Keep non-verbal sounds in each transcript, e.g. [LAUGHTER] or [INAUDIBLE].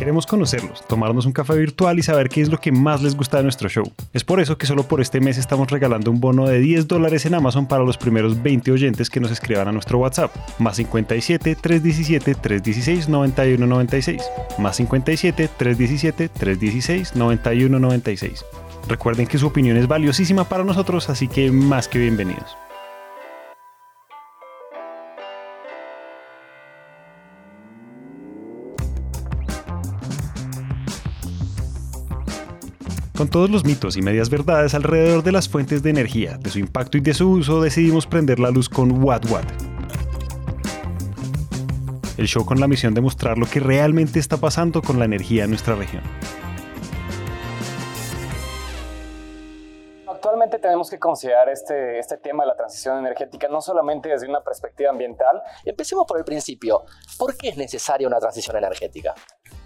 Queremos conocerlos, tomarnos un café virtual y saber qué es lo que más les gusta de nuestro show. Es por eso que solo por este mes estamos regalando un bono de 10 dólares en Amazon para los primeros 20 oyentes que nos escriban a nuestro WhatsApp. Más 57 317 316 9196. Más 57 317 316 9196. Recuerden que su opinión es valiosísima para nosotros, así que más que bienvenidos. Con todos los mitos y medias verdades alrededor de las fuentes de energía, de su impacto y de su uso, decidimos prender la luz con What What. El show con la misión de mostrar lo que realmente está pasando con la energía en nuestra región. Actualmente tenemos que considerar este, este tema de la transición energética no solamente desde una perspectiva ambiental. Empecemos por el principio. ¿Por qué es necesaria una transición energética?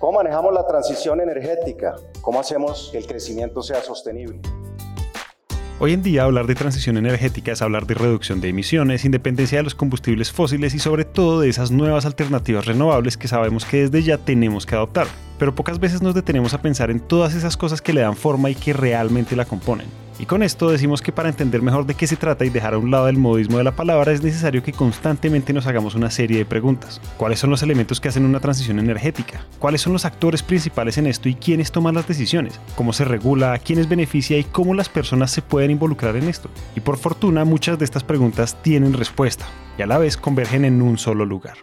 ¿Cómo manejamos la transición energética? ¿Cómo hacemos que el crecimiento sea sostenible? Hoy en día hablar de transición energética es hablar de reducción de emisiones, independencia de los combustibles fósiles y sobre todo de esas nuevas alternativas renovables que sabemos que desde ya tenemos que adoptar. Pero pocas veces nos detenemos a pensar en todas esas cosas que le dan forma y que realmente la componen. Y con esto decimos que para entender mejor de qué se trata y dejar a un lado el modismo de la palabra es necesario que constantemente nos hagamos una serie de preguntas. ¿Cuáles son los elementos que hacen una transición energética? ¿Cuáles son los actores principales en esto y quiénes toman las decisiones? ¿Cómo se regula? ¿A quiénes beneficia? ¿Y cómo las personas se pueden involucrar en esto? Y por fortuna muchas de estas preguntas tienen respuesta y a la vez convergen en un solo lugar.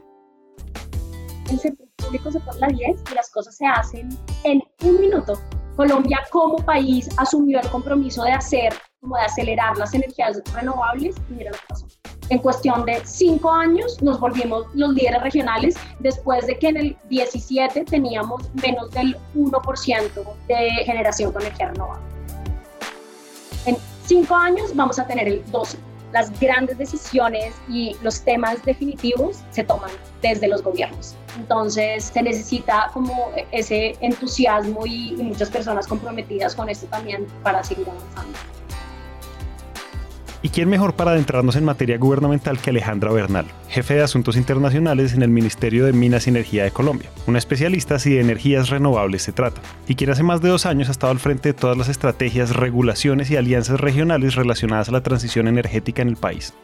El público se pone la 10 y las cosas se hacen en un minuto Colombia como país asumió el compromiso de hacer, como de acelerar las energías renovables y mira lo que pasó. En cuestión de cinco años nos volvimos los líderes regionales después de que en el 17 teníamos menos del 1% de generación con energía renovable. En cinco años vamos a tener el 12% las grandes decisiones y los temas definitivos se toman desde los gobiernos. Entonces se necesita como ese entusiasmo y, muchas personas comprometidas con esto también para seguir avanzando. ¿Y quién mejor para adentrarnos en materia gubernamental que Alejandra Bernal, jefe de Asuntos Internacionales en el Ministerio de Minas y Energía de Colombia, una especialista si de energías renovables se trata, y quien hace más de dos años ha estado al frente de todas las estrategias, regulaciones y alianzas regionales relacionadas a la transición energética en el país.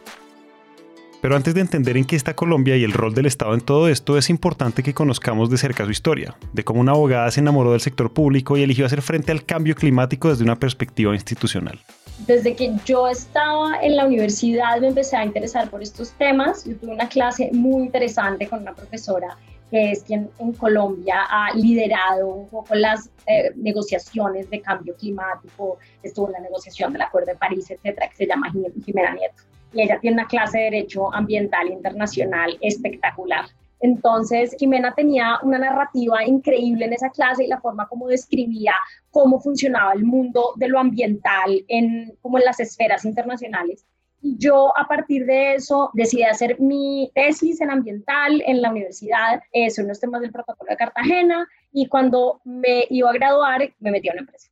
Pero antes de entender en qué está Colombia y el rol del Estado en todo esto, es importante que conozcamos de cerca su historia, de cómo una abogada se enamoró del sector público y eligió hacer frente al cambio climático desde una perspectiva institucional desde que yo estaba en la universidad me empecé a interesar por estos temas. Yo tuve una clase muy interesante con una profesora que es quien en Colombia ha liderado un poco las eh, negociaciones de cambio climático, estuvo en la negociación del Acuerdo de París, etcétera, que se llama Jimena Nieto. Y ella tiene una clase de Derecho Ambiental Internacional espectacular. Entonces, Jimena tenía una narrativa increíble en esa clase y la forma como describía cómo funcionaba el mundo de lo ambiental en, como en las esferas internacionales. Y yo a partir de eso decidí hacer mi tesis en ambiental en la universidad eh, sobre los temas del protocolo de Cartagena y cuando me iba a graduar me metí a una empresa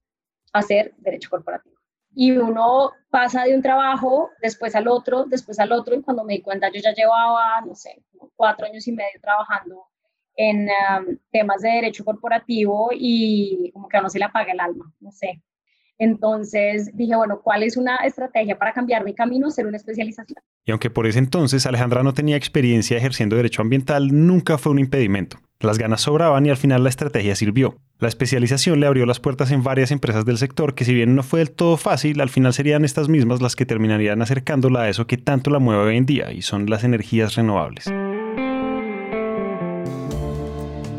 a hacer derecho corporativo y uno pasa de un trabajo, después al otro, después al otro, y cuando me di cuenta yo ya llevaba, no sé, cuatro años y medio trabajando en um, temas de derecho corporativo y como que a uno se le apaga el alma, no sé. Entonces dije, bueno, ¿cuál es una estrategia para cambiar mi camino? Ser una especialización. Y aunque por ese entonces Alejandra no tenía experiencia ejerciendo derecho ambiental, nunca fue un impedimento. Las ganas sobraban y al final la estrategia sirvió. La especialización le abrió las puertas en varias empresas del sector que si bien no fue del todo fácil, al final serían estas mismas las que terminarían acercándola a eso que tanto la mueve hoy en día y son las energías renovables.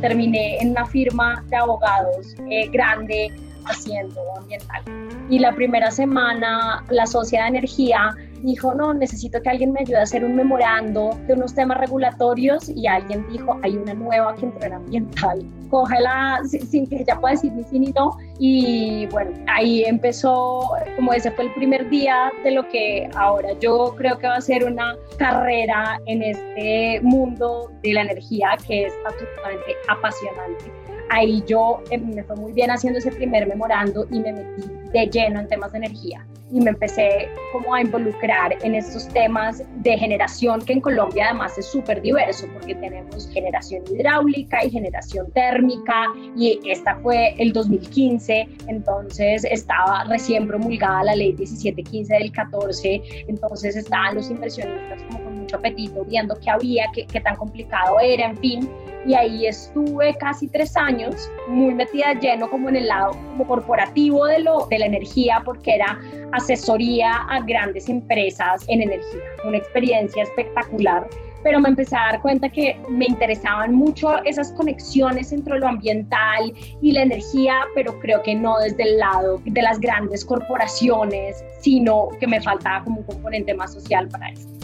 Terminé en una firma de abogados eh, grande haciendo ambiental. Y la primera semana la sociedad de energía dijo, no, necesito que alguien me ayude a hacer un memorando de unos temas regulatorios y alguien dijo, hay una nueva que entró en ambiental, cógela sin que ella pueda decir ni sí ni no. Y bueno, ahí empezó, como ese fue el primer día de lo que ahora yo creo que va a ser una carrera en este mundo de la energía que es absolutamente apasionante ahí yo eh, me fue muy bien haciendo ese primer memorando y me metí de lleno en temas de energía. Y me empecé como a involucrar en estos temas de generación que en Colombia además es súper diverso porque tenemos generación hidráulica y generación térmica y esta fue el 2015, entonces estaba recién promulgada la ley 1715 del 14, entonces estaban los inversionistas como con mucho apetito viendo qué había, qué, qué tan complicado era, en fin, y ahí estuve casi tres años muy metida lleno como en el lado como corporativo de, lo, de la energía porque era asesoría a grandes empresas en energía, una experiencia espectacular pero me empecé a dar cuenta que me interesaban mucho esas conexiones entre lo ambiental y la energía, pero creo que no desde el lado de las grandes corporaciones, sino que me faltaba como un componente más social para eso.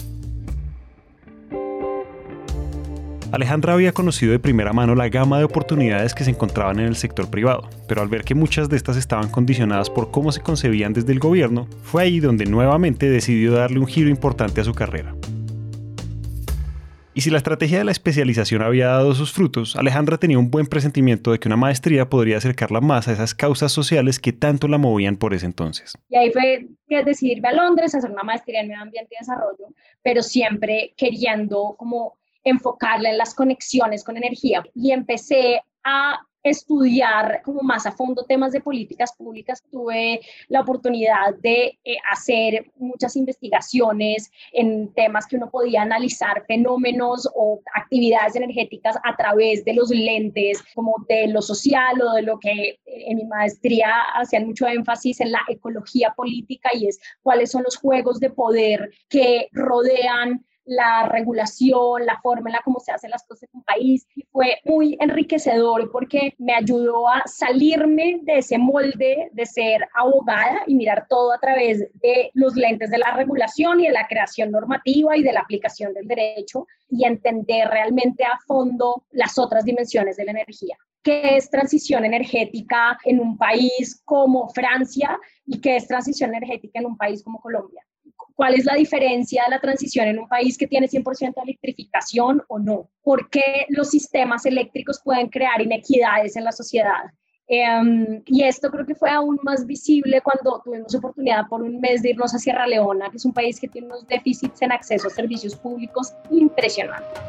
Alejandra había conocido de primera mano la gama de oportunidades que se encontraban en el sector privado, pero al ver que muchas de estas estaban condicionadas por cómo se concebían desde el gobierno, fue ahí donde nuevamente decidió darle un giro importante a su carrera. Y si la estrategia de la especialización había dado sus frutos, Alejandra tenía un buen presentimiento de que una maestría podría acercarla más a esas causas sociales que tanto la movían por ese entonces. Y ahí fue decidirme a Londres a hacer una maestría en medio ambiente y desarrollo, pero siempre queriendo como enfocarla en las conexiones con energía y empecé a estudiar como más a fondo temas de políticas públicas. Tuve la oportunidad de eh, hacer muchas investigaciones en temas que uno podía analizar fenómenos o actividades energéticas a través de los lentes como de lo social o de lo que en mi maestría hacían mucho énfasis en la ecología política y es cuáles son los juegos de poder que rodean la regulación, la forma en la cómo se hacen las cosas en un país. Fue muy enriquecedor porque me ayudó a salirme de ese molde de ser abogada y mirar todo a través de los lentes de la regulación y de la creación normativa y de la aplicación del derecho y entender realmente a fondo las otras dimensiones de la energía qué es transición energética en un país como Francia y qué es transición energética en un país como Colombia cuál es la diferencia de la transición en un país que tiene 100% electrificación o no, por qué los sistemas eléctricos pueden crear inequidades en la sociedad. Em, y esto creo que fue aún más visible cuando tuvimos oportunidad por un mes de irnos a Sierra Leona, que es un país que tiene unos déficits en acceso a servicios públicos impresionantes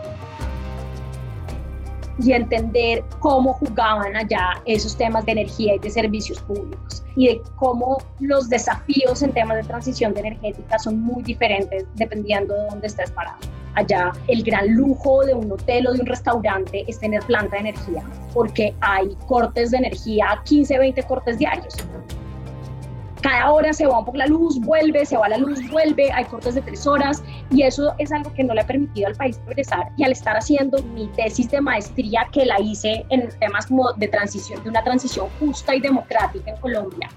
y entender cómo jugaban allá esos temas de energía y de servicios públicos y de cómo los desafíos en temas de transición energética son muy diferentes dependiendo de dónde estés parado. Allá el gran lujo de un hotel o de un restaurante es tener planta de energía porque hay cortes de energía, 15, 20 cortes diarios cada hora se va un poco la luz, vuelve, se va la luz, vuelve, hay cortes de tres horas y eso es algo que no le ha permitido al país progresar y al estar haciendo mi tesis de maestría que la hice en temas como de transición, de una transición justa y democrática en Colombia,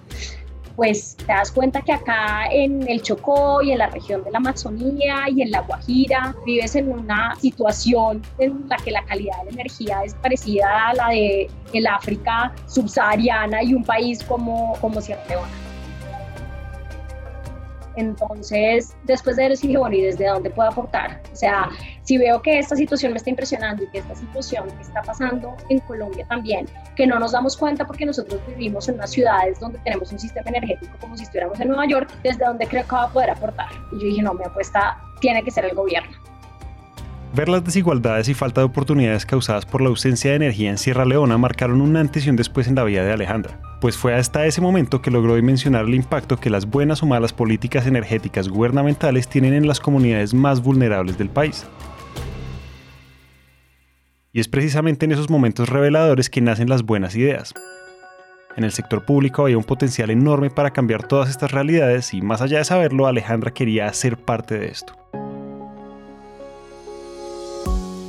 pues te das cuenta que acá en el Chocó y en la región de la Amazonía y en la Guajira vives en una situación en la que la calidad de la energía es parecida a la de el África subsahariana y un país como, como Sierra Leona. Entonces, después de eso dije, bueno, ¿y desde dónde puedo aportar? O sea, si veo que esta situación me está impresionando y que esta situación está pasando en Colombia también, que no nos damos cuenta porque nosotros vivimos en unas ciudades donde tenemos un sistema energético como si estuviéramos en Nueva York, ¿desde dónde creo que va a poder aportar? Y yo dije, no, mi apuesta tiene que ser el gobierno. Ver las desigualdades y falta de oportunidades causadas por la ausencia de energía en Sierra Leona marcaron un antes y un después en la vida de Alejandra, pues fue hasta ese momento que logró dimensionar el impacto que las buenas o malas políticas energéticas gubernamentales tienen en las comunidades más vulnerables del país. Y es precisamente en esos momentos reveladores que nacen las buenas ideas. En el sector público había un potencial enorme para cambiar todas estas realidades y más allá de saberlo, Alejandra quería ser parte de esto.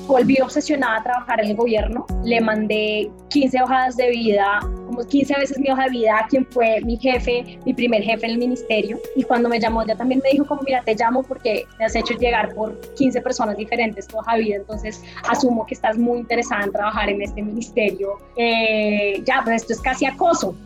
Volví obsesionada a trabajar en el gobierno. Le mandé 15 hojas de vida, como 15 veces mi hoja de vida a quien fue mi jefe, mi primer jefe en el ministerio. Y cuando me llamó, ya también me dijo como, mira, te llamo porque me has hecho llegar por 15 personas diferentes tu hoja de vida. Entonces, asumo que estás muy interesada en trabajar en este ministerio. Eh, ya, pues esto es casi acoso.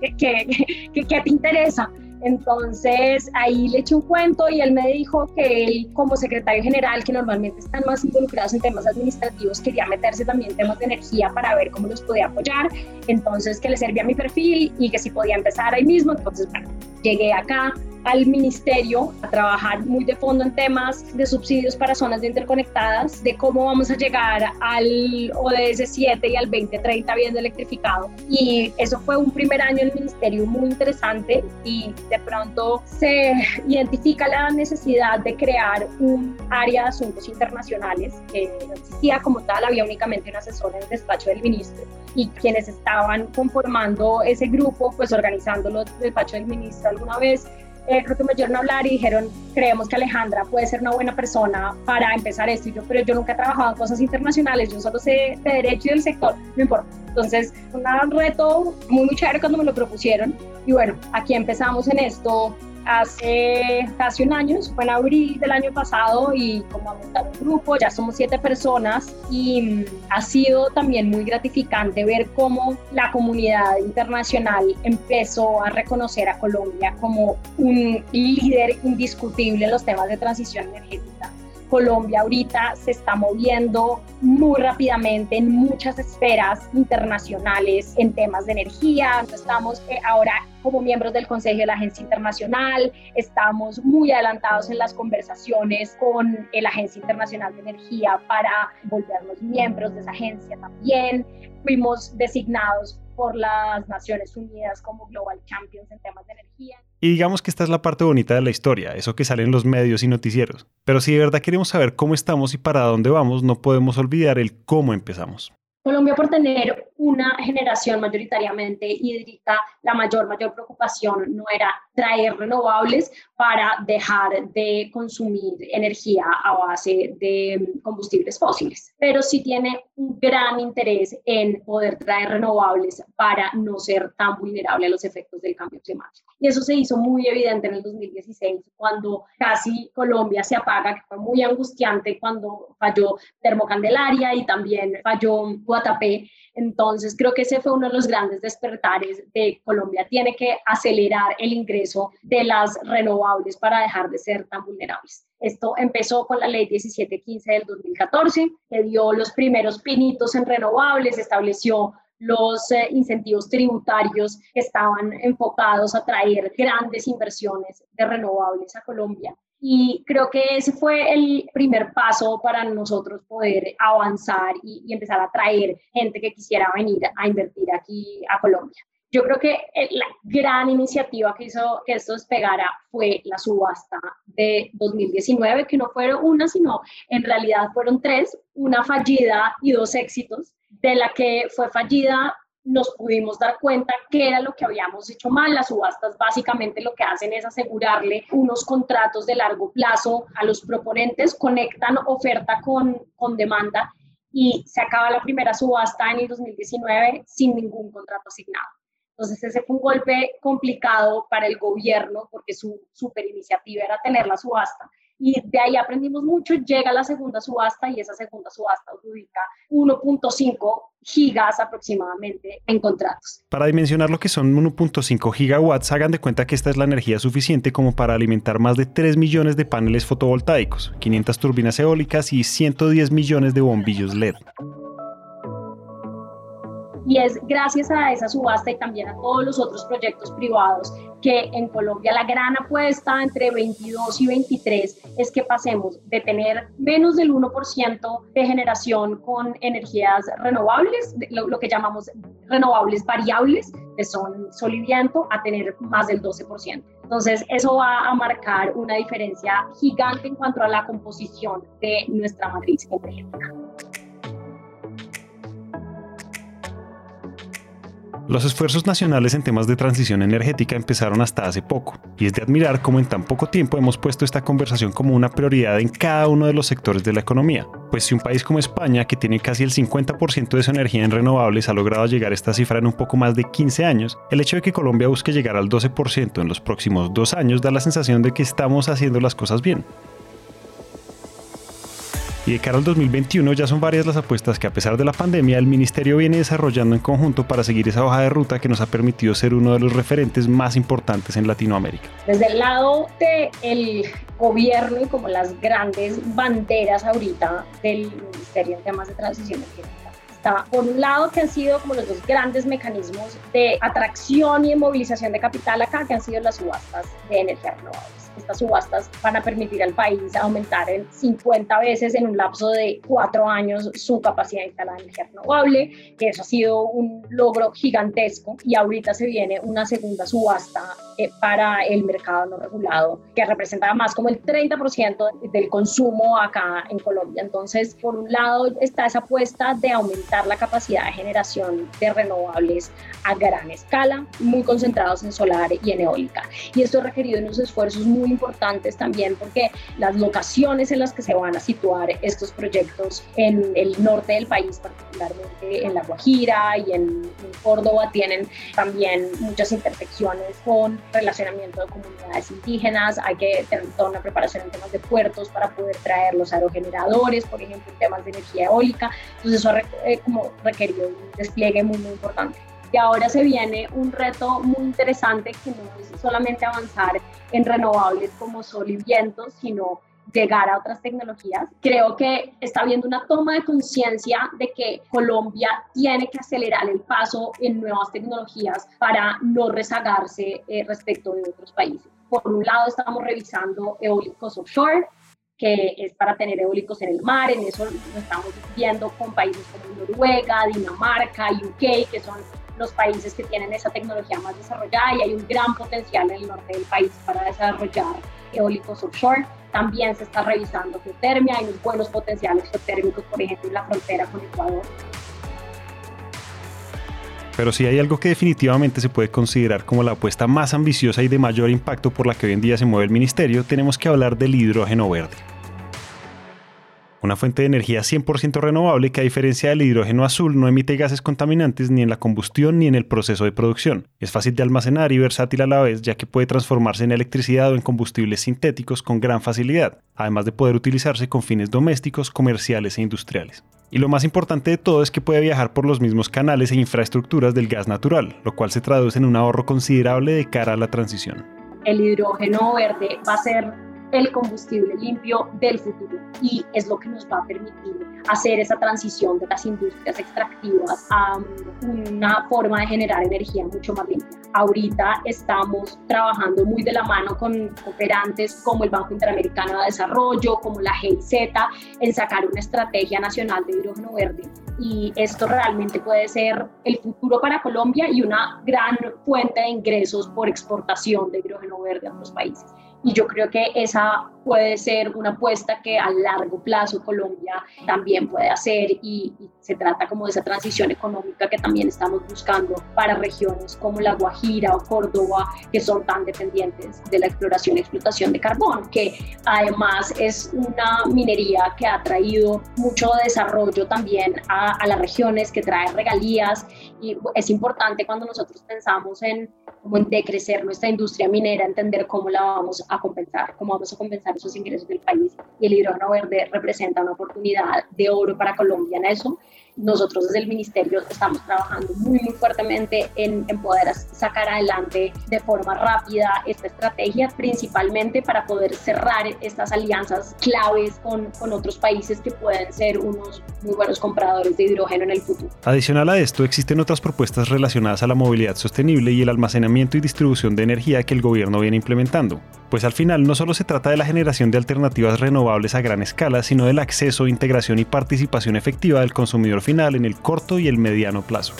¿Qué, qué, qué, qué te interesa? Entonces ahí le eché un cuento y él me dijo que él como secretario general, que normalmente están más involucrados en temas administrativos, quería meterse también en temas de energía para ver cómo los podía apoyar. Entonces que le servía mi perfil y que si podía empezar ahí mismo. Entonces, bueno, llegué acá al ministerio a trabajar muy de fondo en temas de subsidios para zonas de interconectadas, de cómo vamos a llegar al ODS 7 y al 2030 viendo electrificado. Y eso fue un primer año en el ministerio muy interesante y de pronto se identifica la necesidad de crear un área de asuntos internacionales que no existía como tal, había únicamente un asesor en el despacho del ministro y quienes estaban conformando ese grupo, pues organizándolo el despacho del ministro alguna vez, eh, creo que me oyeron hablar y dijeron, creemos que Alejandra puede ser una buena persona para empezar esto. Pero yo nunca he trabajado en cosas internacionales, yo solo sé de derecho y del sector, no importa. Entonces, un reto muy chévere cuando me lo propusieron. Y bueno, aquí empezamos en esto hace casi un año, fue en abril del año pasado y como a montar un grupo, ya somos siete personas y mm, ha sido también muy gratificante ver cómo la comunidad internacional empezó a reconocer a Colombia como un líder indiscutible en los temas de transición energética. Colombia ahorita se está moviendo muy rápidamente en muchas esferas internacionales en temas de energía. Estamos eh, ahora como miembros del Consejo de la Agencia Internacional, estamos muy adelantados en las conversaciones con la Agencia Internacional de Energía para volvernos miembros de esa agencia también. Fuimos designados por las Naciones Unidas como Global Champions en temas de energía. Y digamos que esta es la parte bonita de la historia, eso que sale en los medios y noticieros. Pero si de verdad queremos saber cómo estamos y para dónde vamos, no podemos olvidar el cómo empezamos. Colombia por tener una generación mayoritariamente hídrica, la mayor, mayor preocupación no era traer renovables para dejar de consumir energía a base de combustibles fósiles, pero sí tiene un gran interés en poder traer renovables para no ser tan vulnerable a los efectos del cambio climático. Y eso se hizo muy evidente en el 2016, cuando casi Colombia se apaga, que fue muy angustiante cuando falló Termocandelaria y también falló Guatapé entonces, creo que ese fue uno de los grandes despertares de Colombia. Tiene que acelerar el ingreso de las renovables para dejar de ser tan vulnerables. Esto empezó con la ley 1715 del 2014, que dio los primeros pinitos en renovables, estableció los eh, incentivos tributarios que estaban enfocados a traer grandes inversiones de renovables a Colombia. Y creo que ese fue el primer paso para nosotros poder avanzar y, empezar a traer gente que quisiera venir a invertir aquí a Colombia. Yo creo que la gran iniciativa que hizo que esto despegara fue la subasta de 2019, que no fueron una, sino en realidad fueron tres, una fallida y dos éxitos. De la que fue fallida nos pudimos dar cuenta que era lo que habíamos hecho mal. Las subastas básicamente lo que hacen es asegurarle unos contratos de largo plazo a los proponentes, conectan oferta con, con demanda y se acaba la primera subasta en el 2019 sin ningún contrato asignado. Entonces ese fue un golpe complicado para el gobierno porque su super iniciativa era tener la subasta y de ahí aprendimos mucho, llega la segunda subasta y esa segunda subasta adjudica 1.5 gigas aproximadamente en contratos. Para dimensionar lo que son 1.5 gigawatts, hagan de cuenta que esta es la energía suficiente como para alimentar más de 3 millones de paneles fotovoltaicos, 500 turbinas eólicas y 110 millones de bombillos LED. Y es gracias a esa subasta y también a todos los otros proyectos privados que en Colombia la gran apuesta entre 22 y 23 es que pasemos de tener menos del 1% de generación con energías renovables, lo, que llamamos renovables variables, que son sol y viento, a tener más del 12%. Entonces, eso va a marcar una diferencia gigante en cuanto a la composición de nuestra matriz energética. Los esfuerzos nacionales en temas de transición energética empezaron hasta hace poco, y es de admirar cómo en tan poco tiempo hemos puesto esta conversación como una prioridad en cada uno de los sectores de la economía. Pues si un país como España, que tiene casi el 50% de su energía en renovables, ha logrado llegar a esta cifra en un poco más de 15 años, el hecho de que Colombia busque llegar al 12% en los próximos dos años da la sensación de que estamos haciendo las cosas bien. Y de cara al 2021 ya son varias las apuestas que a pesar de la pandemia el Ministerio viene desarrollando en conjunto para seguir esa hoja de ruta que nos ha permitido ser uno de los referentes más importantes en Latinoamérica. Desde el lado del gobierno y como las grandes banderas ahorita del Ministerio en temas de transición energética está, por un lado, que han sido como los dos grandes mecanismos de atracción y de movilización de capital acá, que han sido las subastas de energía renovable estas subastas van a permitir al país aumentar en 50 veces en un lapso de cuatro años su capacidad instalada de energía renovable, que eso ha sido un logro gigantesco y ahorita se viene una segunda subasta eh, para el mercado no regulado, que representa más como el 30% del consumo acá en Colombia. Entonces, por un lado está esa apuesta de aumentar la capacidad de generación de renovables a gran escala, muy concentrados en solar y en eólica. Y esto ha requerido unos esfuerzos muy importantes también porque las locaciones en las que se van a situar estos proyectos en el norte del país, particularmente en La Guajira y en, Córdoba, tienen también muchas intersecciones con relacionamiento de comunidades indígenas, hay que tener toda una preparación en temas de puertos para poder traer los aerogeneradores, por ejemplo, en temas de energía eólica, entonces eso ha eh, como requerido un despliegue muy, muy importante. Y ahora se viene un reto muy interesante que no es solamente avanzar en renovables como sol y viento, sino llegar a otras tecnologías. Creo que está habiendo una toma de conciencia de que Colombia tiene que acelerar el paso en nuevas tecnologías para no rezagarse eh, respecto de otros países. Por un lado, estamos revisando eólicos offshore, que es para tener eólicos en el mar, en eso lo estamos viendo con países como Noruega, Dinamarca, UK, que son los países que tienen esa tecnología más desarrollada y hay un gran potencial en el norte del país para desarrollar eólicos offshore. También se está revisando geotermia, hay unos buenos potenciales geotérmicos, por ejemplo, en la frontera con Ecuador. Pero si hay algo que definitivamente se puede considerar como la apuesta más ambiciosa y de mayor impacto por la que hoy en día se mueve el ministerio, tenemos que hablar del hidrógeno verde una fuente de energía 100% renovable que a diferencia del hidrógeno azul no emite gases contaminantes ni en la combustión ni en el proceso de producción. Es fácil de almacenar y versátil a la vez ya que puede transformarse en electricidad o en combustibles sintéticos con gran facilidad, además de poder utilizarse con fines domésticos, comerciales e industriales. Y lo más importante de todo es que puede viajar por los mismos canales e infraestructuras del gas natural, lo cual se traduce en un ahorro considerable de cara a la transición. El hidrógeno verde va a ser el combustible limpio del futuro. Y es lo que nos va a permitir hacer esa transición de las industrias extractivas a una forma de generar energía mucho más limpia. Ahorita estamos trabajando muy de la mano con operantes como el Banco Interamericano de Desarrollo, como la GIZ, en sacar una estrategia nacional de hidrógeno verde. Y esto realmente puede ser el futuro para Colombia y una gran fuente de ingresos por exportación de hidrógeno verde a otros países y yo creo que esa puede ser una apuesta que a largo plazo Colombia también puede hacer y, se trata como de esa transición económica que también estamos buscando para regiones como La Guajira o Córdoba que son tan dependientes de la exploración y explotación de carbón, que además es una minería que ha traído mucho desarrollo también a, a las regiones, que trae regalías. Y es importante cuando nosotros pensamos en, como en decrecer nuestra industria minera, entender cómo la vamos a compensar, cómo vamos a compensar esos ingresos del país. Y el hidrógeno verde representa una oportunidad de oro para Colombia en eso nosotros desde el ministerio estamos trabajando muy, muy fuertemente en, en, poder sacar adelante de forma rápida esta estrategia, principalmente para poder cerrar estas alianzas claves con, con otros países que pueden ser unos muy buenos compradores de hidrógeno en el futuro. Adicional a esto, existen otras propuestas relacionadas a la movilidad sostenible y el almacenamiento y distribución de energía que el gobierno viene implementando. Pues al final no solo se trata de la generación de alternativas renovables a gran escala, sino del acceso, integración y participación efectiva del consumidor final en el corto y el mediano plazo.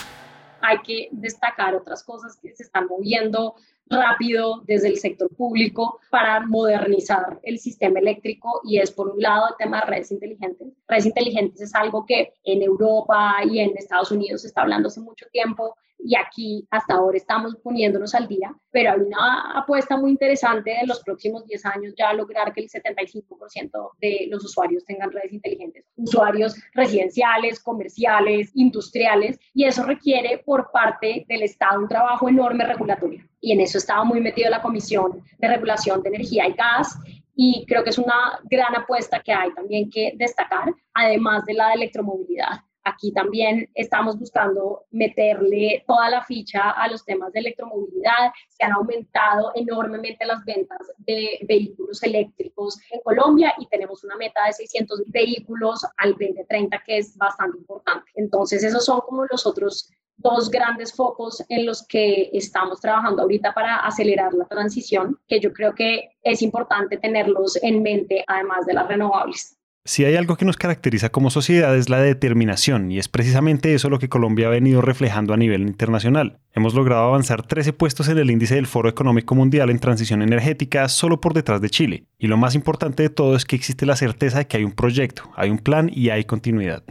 Hay que destacar otras cosas que se están moviendo rápido desde el sector público para modernizar el sistema eléctrico y es por un lado el tema de redes inteligentes. Redes inteligentes es algo que en Europa y en Estados Unidos se está hablando hace mucho tiempo y aquí hasta ahora estamos poniéndonos al día, pero hay una apuesta muy interesante en los próximos 10 años ya lograr que el 75% de los usuarios tengan redes inteligentes, usuarios residenciales, comerciales, industriales, y eso requiere por parte del Estado un trabajo enorme regulatorio. Y en eso estaba muy metido la Comisión de Regulación de Energía y Gas y creo que es una gran apuesta que hay también que destacar, además de la de electromovilidad. Aquí también estamos buscando meterle toda la ficha a los temas de electromovilidad. Se han aumentado enormemente las ventas de vehículos eléctricos en Colombia y tenemos una meta de 600 vehículos al 2030 que es bastante importante. Entonces, esos son como los otros dos grandes focos en los que estamos trabajando ahorita para acelerar la transición, que yo creo que es importante tenerlos en mente, además de las renovables. Si hay algo que nos caracteriza como sociedad es la determinación y es precisamente eso lo que Colombia ha venido reflejando a nivel internacional. Hemos logrado avanzar 13 puestos en el índice del Foro Económico Mundial en transición energética solo por detrás de Chile. Y lo más importante de todo es que existe la certeza de que hay un proyecto, hay un plan y hay continuidad.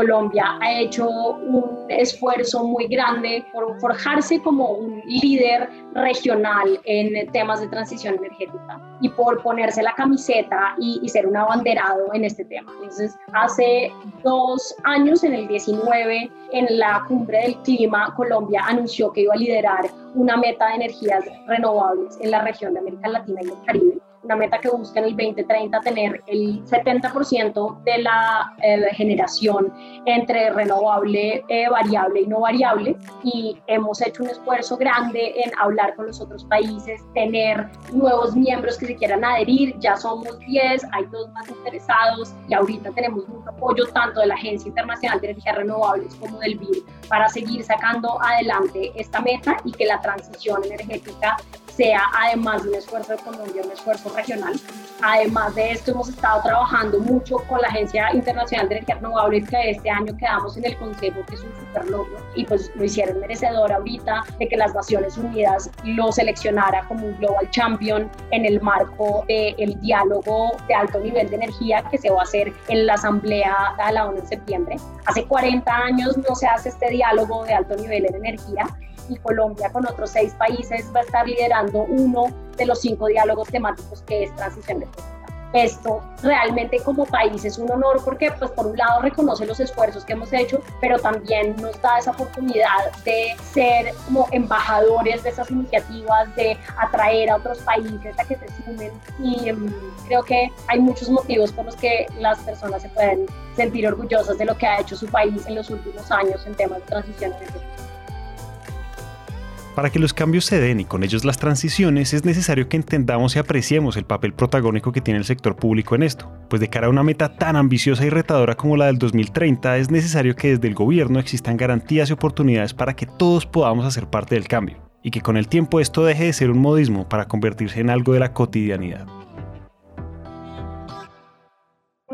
Colombia ha hecho un esfuerzo muy grande por forjarse como un líder regional en temas de transición energética y por ponerse la camiseta y, ser un abanderado en este tema. Entonces, hace dos años, en el 19, en la cumbre del clima, Colombia anunció que iba a liderar una meta de energías renovables en la región de América Latina y el Caribe una meta que busca en el 2030 tener el 70% de la eh, generación entre renovable, eh, variable y no variable. Y hemos hecho un esfuerzo grande en hablar con los otros países, tener nuevos miembros que se quieran adherir. Ya somos 10, hay dos más interesados y ahorita tenemos mucho apoyo tanto de la Agencia Internacional de Energías Renovables como del BID para seguir sacando adelante esta meta y que la transición energética sea además de un esfuerzo económico, un esfuerzo regional. Además de esto, hemos estado trabajando mucho con la Agencia Internacional de Energía Renovable, que este año quedamos en el Consejo, que es un super logro, y pues lo hicieron merecedor ahorita de que las Naciones Unidas lo seleccionara como un Global Champion en el marco del diálogo de alto nivel de energía que se va a hacer en la Asamblea de la ONU en septiembre. Hace 40 años no se hace este diálogo de alto nivel en energía y Colombia con otros seis países va a estar liderando uno de los cinco diálogos temáticos que es transición energética. Esto realmente como país es un honor porque pues por un lado reconoce los esfuerzos que hemos hecho, pero también nos da esa oportunidad de ser como embajadores de esas iniciativas, de atraer a otros países a que se sumen y um, creo que hay muchos motivos por los que las personas se pueden sentir orgullosas de lo que ha hecho su país en los últimos años en temas de transición energética. Para que los cambios se den y con ellos las transiciones, es necesario que entendamos y apreciemos el papel protagónico que tiene el sector público en esto, pues de cara a una meta tan ambiciosa y retadora como la del 2030, es necesario que desde el gobierno existan garantías y oportunidades para que todos podamos hacer parte del cambio, y que con el tiempo esto deje de ser un modismo para convertirse en algo de la cotidianidad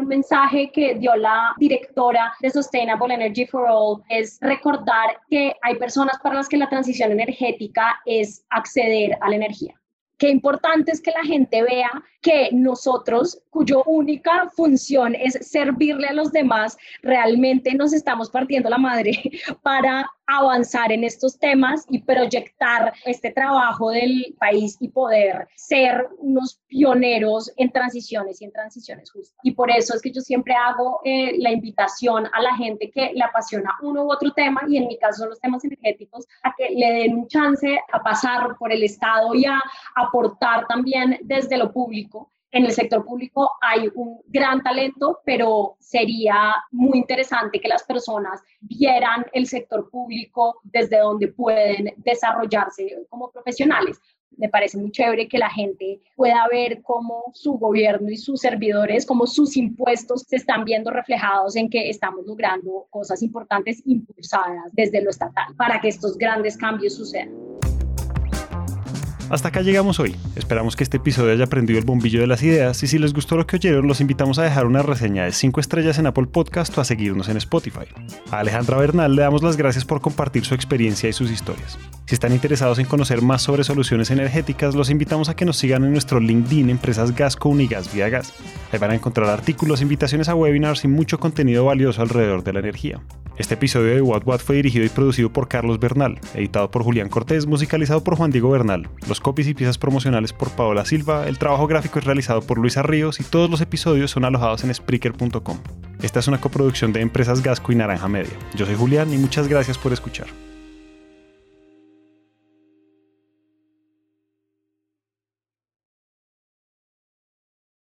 mensaje que dio la directora de Sustainable Energy for All es recordar que hay personas para las que la transición energética es acceder a la energía. Qué importante es que la gente vea que nosotros, cuyo única función es servirle a los demás, realmente nos estamos partiendo la madre [LAUGHS] para avanzar en estos temas y proyectar este trabajo del país y poder ser unos pioneros en transiciones y en transiciones justas. Y por eso es que yo siempre hago eh, la invitación a la gente que le apasiona uno u otro tema, y en mi caso son los temas energéticos, a que le den un chance a pasar por el Estado y a aportar también desde lo público en el sector público hay un gran talento, pero sería muy interesante que las personas vieran el sector público desde donde pueden desarrollarse como profesionales. Me parece muy chévere que la gente pueda ver cómo su gobierno y sus servidores, cómo sus impuestos se están viendo reflejados en que estamos logrando cosas importantes impulsadas desde lo estatal para que estos grandes cambios sucedan. Hasta acá llegamos hoy. Esperamos que este episodio haya prendido el bombillo de las ideas y si les gustó lo que oyeron, los invitamos a dejar una reseña de 5 estrellas en Apple Podcast o a seguirnos en Spotify. A Alejandra Bernal le damos las gracias por compartir su experiencia y sus historias. Si están interesados en conocer más sobre soluciones energéticas, los invitamos a que nos sigan en nuestro LinkedIn Empresas Gasco Unigas Vía Gas. Ahí van a encontrar artículos, invitaciones a webinars y mucho contenido valioso alrededor de la energía. Este episodio de What What fue dirigido y producido por Carlos Bernal, editado por Julián Cortés, musicalizado por Juan Diego Bernal. Los copies y piezas promocionales por Paola Silva, el trabajo gráfico es realizado por Luisa Ríos y todos los episodios son alojados en Spreaker.com. Esta es una coproducción de Empresas Gasco y Naranja Media. Yo soy Julián y muchas gracias por escuchar.